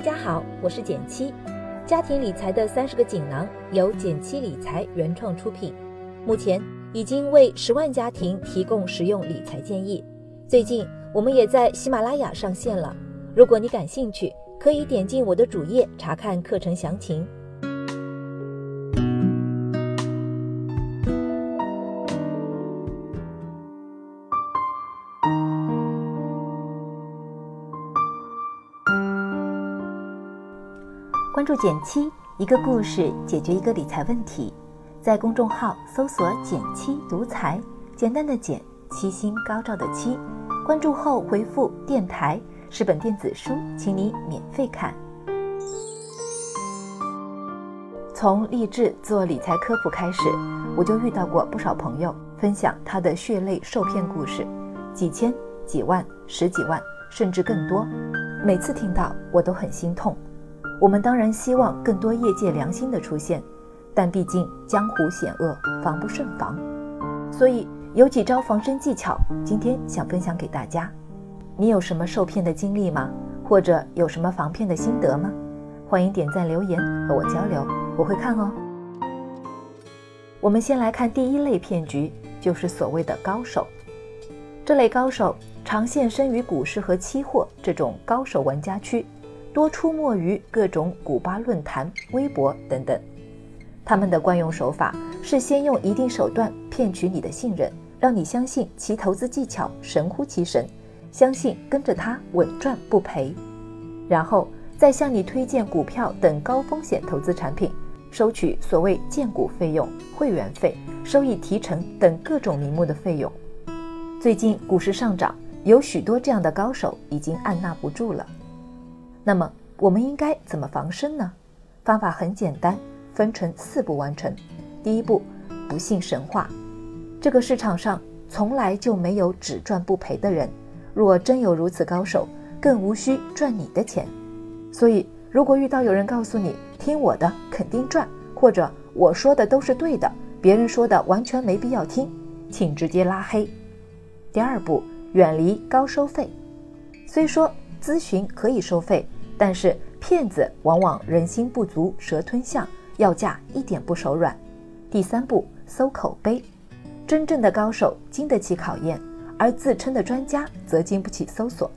大家好，我是简七，家庭理财的三十个锦囊由简七理财原创出品，目前已经为十万家庭提供实用理财建议。最近我们也在喜马拉雅上线了，如果你感兴趣，可以点进我的主页查看课程详情。关注简七，一个故事解决一个理财问题，在公众号搜索“简七独裁，简单的简，七星高照的七。关注后回复“电台”是本电子书，请你免费看。从励志做理财科普开始，我就遇到过不少朋友分享他的血泪受骗故事，几千、几万、十几万，甚至更多。每次听到，我都很心痛。我们当然希望更多业界良心的出现，但毕竟江湖险恶，防不胜防。所以有几招防身技巧，今天想分享给大家。你有什么受骗的经历吗？或者有什么防骗的心得吗？欢迎点赞留言和我交流，我会看哦。我们先来看第一类骗局，就是所谓的高手。这类高手常现身于股市和期货这种高手玩家区。多出没于各种古巴论坛、微博等等。他们的惯用手法是先用一定手段骗取你的信任，让你相信其投资技巧神乎其神，相信跟着他稳赚不赔，然后再向你推荐股票等高风险投资产品，收取所谓荐股费用、会员费、收益提成等各种名目的费用。最近股市上涨，有许多这样的高手已经按捺不住了。那么我们应该怎么防身呢？方法很简单，分成四步完成。第一步，不信神话。这个市场上从来就没有只赚不赔的人，若真有如此高手，更无需赚你的钱。所以，如果遇到有人告诉你听我的肯定赚，或者我说的都是对的，别人说的完全没必要听，请直接拉黑。第二步，远离高收费。虽说。咨询可以收费，但是骗子往往人心不足蛇吞象，要价一点不手软。第三步，搜口碑。真正的高手经得起考验，而自称的专家则经不起搜索。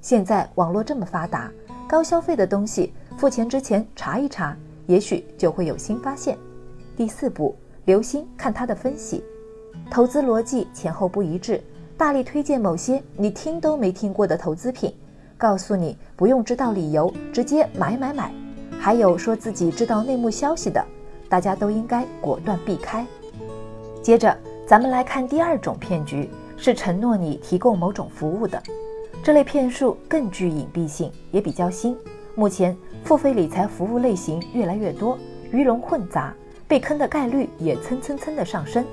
现在网络这么发达，高消费的东西，付钱之前查一查，也许就会有新发现。第四步，留心看他的分析，投资逻辑前后不一致，大力推荐某些你听都没听过的投资品。告诉你不用知道理由，直接买买买。还有说自己知道内幕消息的，大家都应该果断避开。接着，咱们来看第二种骗局，是承诺你提供某种服务的。这类骗术更具隐蔽性，也比较新。目前付费理财服务类型越来越多，鱼龙混杂，被坑的概率也蹭蹭蹭的上升。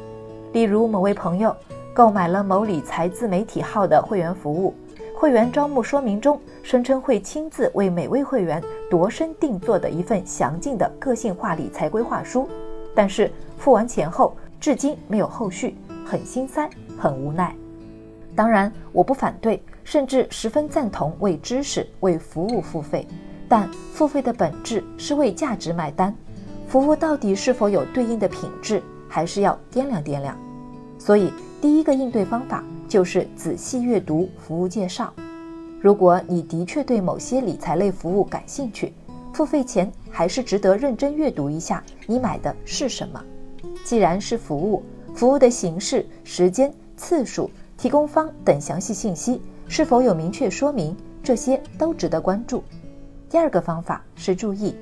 例如，某位朋友购买了某理财自媒体号的会员服务。会员招募说明中声称会亲自为每位会员度身定做的一份详尽的个性化理财规划书，但是付完钱后至今没有后续，很心塞，很无奈。当然，我不反对，甚至十分赞同为知识、为服务付费，但付费的本质是为价值买单，服务到底是否有对应的品质，还是要掂量掂量。所以，第一个应对方法。就是仔细阅读服务介绍。如果你的确对某些理财类服务感兴趣，付费前还是值得认真阅读一下你买的是什么。既然是服务，服务的形式、时间、次数、提供方等详细信息是否有明确说明，这些都值得关注。第二个方法是注意，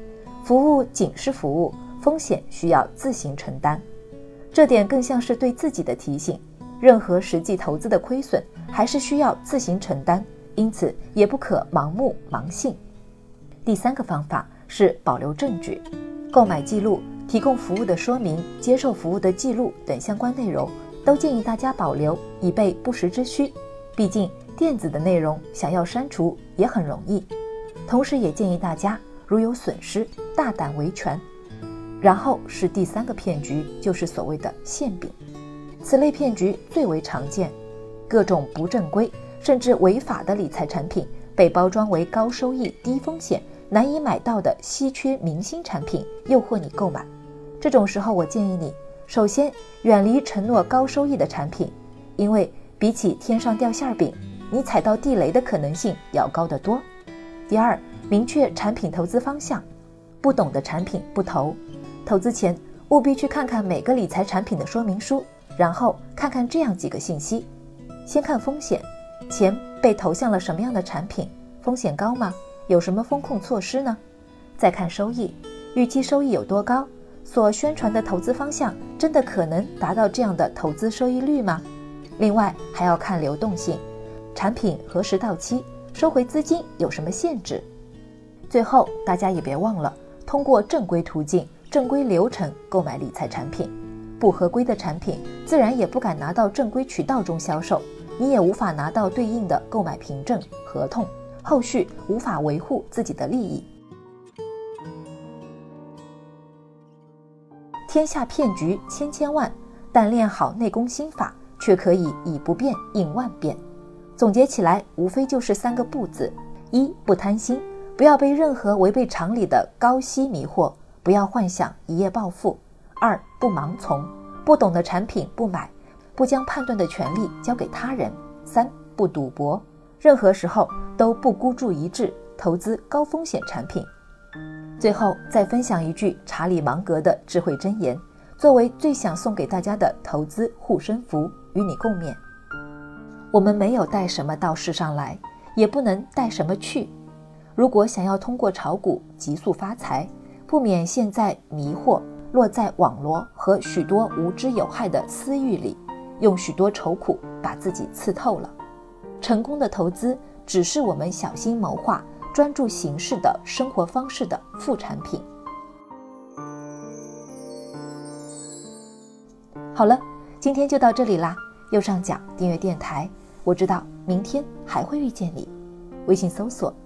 服务仅是服务，风险需要自行承担。这点更像是对自己的提醒。任何实际投资的亏损还是需要自行承担，因此也不可盲目盲信。第三个方法是保留证据，购买记录、提供服务的说明、接受服务的记录等相关内容，都建议大家保留，以备不时之需。毕竟电子的内容想要删除也很容易。同时也建议大家，如有损失，大胆维权。然后是第三个骗局，就是所谓的馅饼。此类骗局最为常见，各种不正规甚至违法的理财产品被包装为高收益、低风险、难以买到的稀缺明星产品诱惑你购买。这种时候，我建议你首先远离承诺高收益的产品，因为比起天上掉馅饼，你踩到地雷的可能性要高得多。第二，明确产品投资方向，不懂的产品不投。投资前务必去看看每个理财产品的说明书，然后看看这样几个信息：先看风险，钱被投向了什么样的产品，风险高吗？有什么风控措施呢？再看收益，预期收益有多高？所宣传的投资方向真的可能达到这样的投资收益率吗？另外还要看流动性，产品何时到期？收回资金有什么限制？最后，大家也别忘了通过正规途径、正规流程购买理财产品。不合规的产品，自然也不敢拿到正规渠道中销售，你也无法拿到对应的购买凭证、合同，后续无法维护自己的利益。天下骗局千千万，但练好内功心法，却可以以不变应万变。总结起来，无非就是三个不字：一不贪心，不要被任何违背常理的高息迷惑，不要幻想一夜暴富；二不盲从，不懂的产品不买，不将判断的权利交给他人；三不赌博，任何时候都不孤注一掷投资高风险产品。最后再分享一句查理芒格的智慧箴言，作为最想送给大家的投资护身符，与你共勉。我们没有带什么到世上来，也不能带什么去。如果想要通过炒股急速发财，不免现在迷惑，落在网罗和许多无知有害的私欲里，用许多愁苦把自己刺透了。成功的投资只是我们小心谋划、专注行事的生活方式的副产品。好了，今天就到这里啦。右上角订阅电台。我知道明天还会遇见你，微信搜索